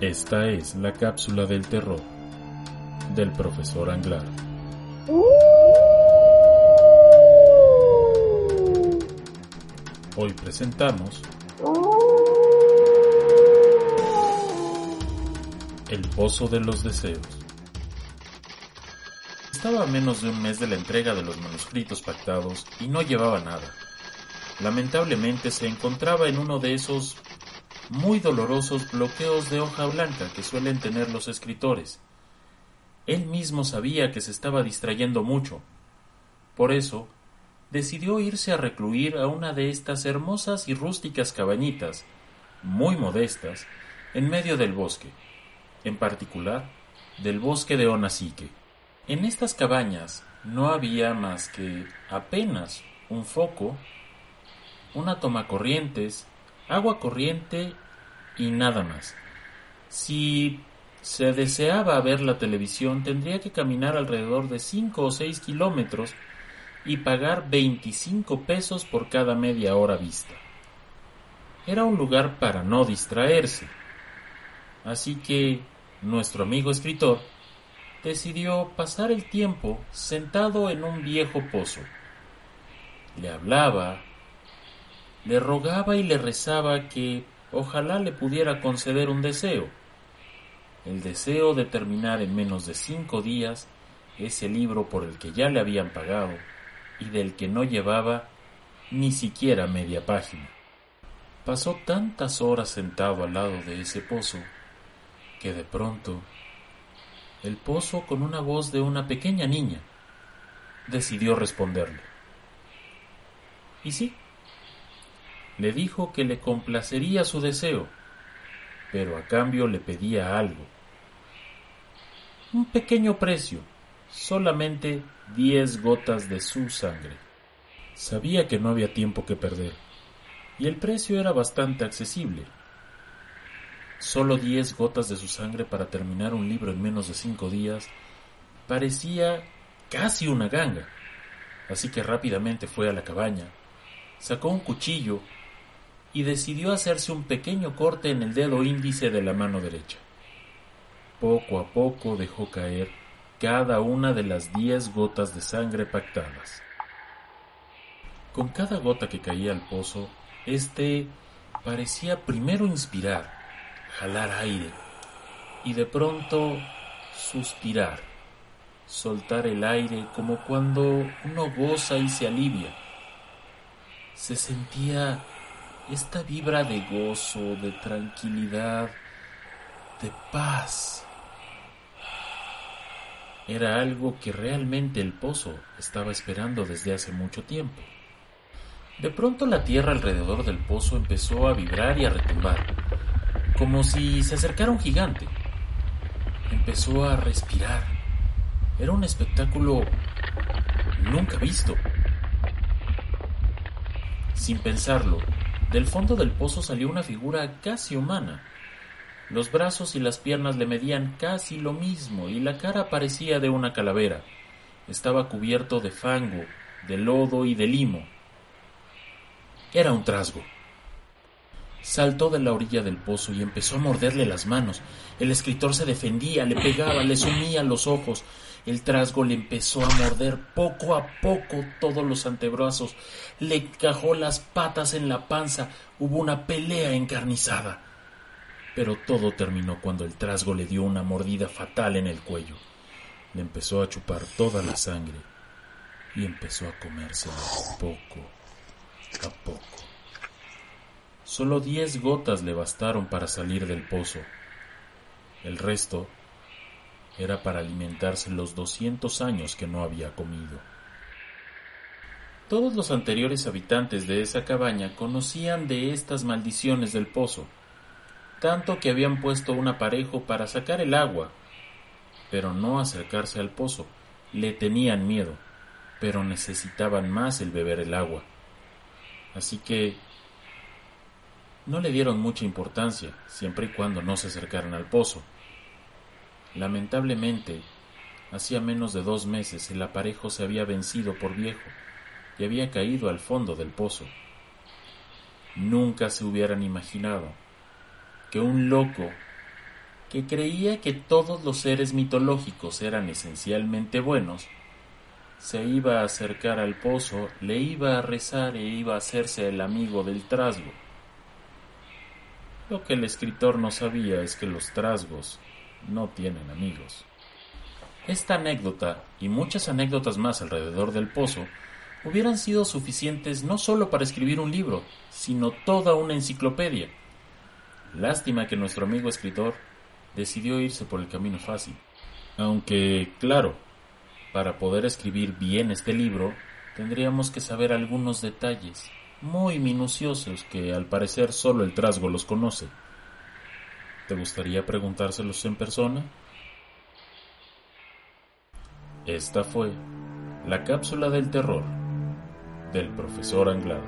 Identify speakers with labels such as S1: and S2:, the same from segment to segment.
S1: Esta es la cápsula del terror del profesor Anglar. Hoy presentamos El Pozo de los Deseos. Estaba a menos de un mes de la entrega de los manuscritos pactados y no llevaba nada. Lamentablemente se encontraba en uno de esos muy dolorosos bloqueos de hoja blanca que suelen tener los escritores. Él mismo sabía que se estaba distrayendo mucho. Por eso, decidió irse a recluir a una de estas hermosas y rústicas cabañitas, muy modestas, en medio del bosque, en particular del bosque de Onasique. En estas cabañas no había más que apenas un foco, una toma corrientes, agua corriente y nada más. Si se deseaba ver la televisión, tendría que caminar alrededor de 5 o 6 kilómetros y pagar 25 pesos por cada media hora vista. Era un lugar para no distraerse. Así que nuestro amigo escritor decidió pasar el tiempo sentado en un viejo pozo. Le hablaba, le rogaba y le rezaba que ojalá le pudiera conceder un deseo. El deseo de terminar en menos de cinco días ese libro por el que ya le habían pagado y del que no llevaba ni siquiera media página. Pasó tantas horas sentado al lado de ese pozo que de pronto el pozo con una voz de una pequeña niña decidió responderle. Y sí, le dijo que le complacería su deseo, pero a cambio le pedía algo. Un pequeño precio, solamente diez gotas de su sangre. Sabía que no había tiempo que perder, y el precio era bastante accesible. Solo diez gotas de su sangre para terminar un libro en menos de cinco días parecía casi una ganga. Así que rápidamente fue a la cabaña, sacó un cuchillo y decidió hacerse un pequeño corte en el dedo índice de la mano derecha. Poco a poco dejó caer cada una de las diez gotas de sangre pactadas. Con cada gota que caía al pozo, éste parecía primero inspirar, jalar aire y de pronto suspirar, soltar el aire como cuando uno goza y se alivia. Se sentía esta vibra de gozo, de tranquilidad, de paz. Era algo que realmente el pozo estaba esperando desde hace mucho tiempo. De pronto la tierra alrededor del pozo empezó a vibrar y a retumbar, como si se acercara un gigante. Empezó a respirar. Era un espectáculo nunca visto. Sin pensarlo, del fondo del pozo salió una figura casi humana. Los brazos y las piernas le medían casi lo mismo y la cara parecía de una calavera. Estaba cubierto de fango, de lodo y de limo. Era un trasgo. Saltó de la orilla del pozo y empezó a morderle las manos. El escritor se defendía, le pegaba, le sumía los ojos. El trasgo le empezó a morder poco a poco todos los antebrazos, le encajó las patas en la panza, hubo una pelea encarnizada. Pero todo terminó cuando el trasgo le dio una mordida fatal en el cuello. Le empezó a chupar toda la sangre y empezó a comérsela poco a poco. Solo diez gotas le bastaron para salir del pozo. El resto era para alimentarse los 200 años que no había comido. Todos los anteriores habitantes de esa cabaña conocían de estas maldiciones del pozo, tanto que habían puesto un aparejo para sacar el agua, pero no acercarse al pozo. Le tenían miedo, pero necesitaban más el beber el agua. Así que no le dieron mucha importancia, siempre y cuando no se acercaran al pozo. Lamentablemente, hacía menos de dos meses el aparejo se había vencido por viejo y había caído al fondo del pozo. Nunca se hubieran imaginado que un loco que creía que todos los seres mitológicos eran esencialmente buenos, se iba a acercar al pozo, le iba a rezar e iba a hacerse el amigo del trasgo. Lo que el escritor no sabía es que los trasgos no tienen amigos. Esta anécdota y muchas anécdotas más alrededor del pozo hubieran sido suficientes no solo para escribir un libro, sino toda una enciclopedia. Lástima que nuestro amigo escritor decidió irse por el camino fácil. Aunque, claro, para poder escribir bien este libro, tendríamos que saber algunos detalles muy minuciosos que al parecer solo el trasgo los conoce. ¿Te gustaría preguntárselos en persona? Esta fue la cápsula del terror del profesor Anglada.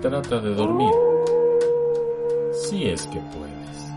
S1: Trata de dormir, si es que puedes.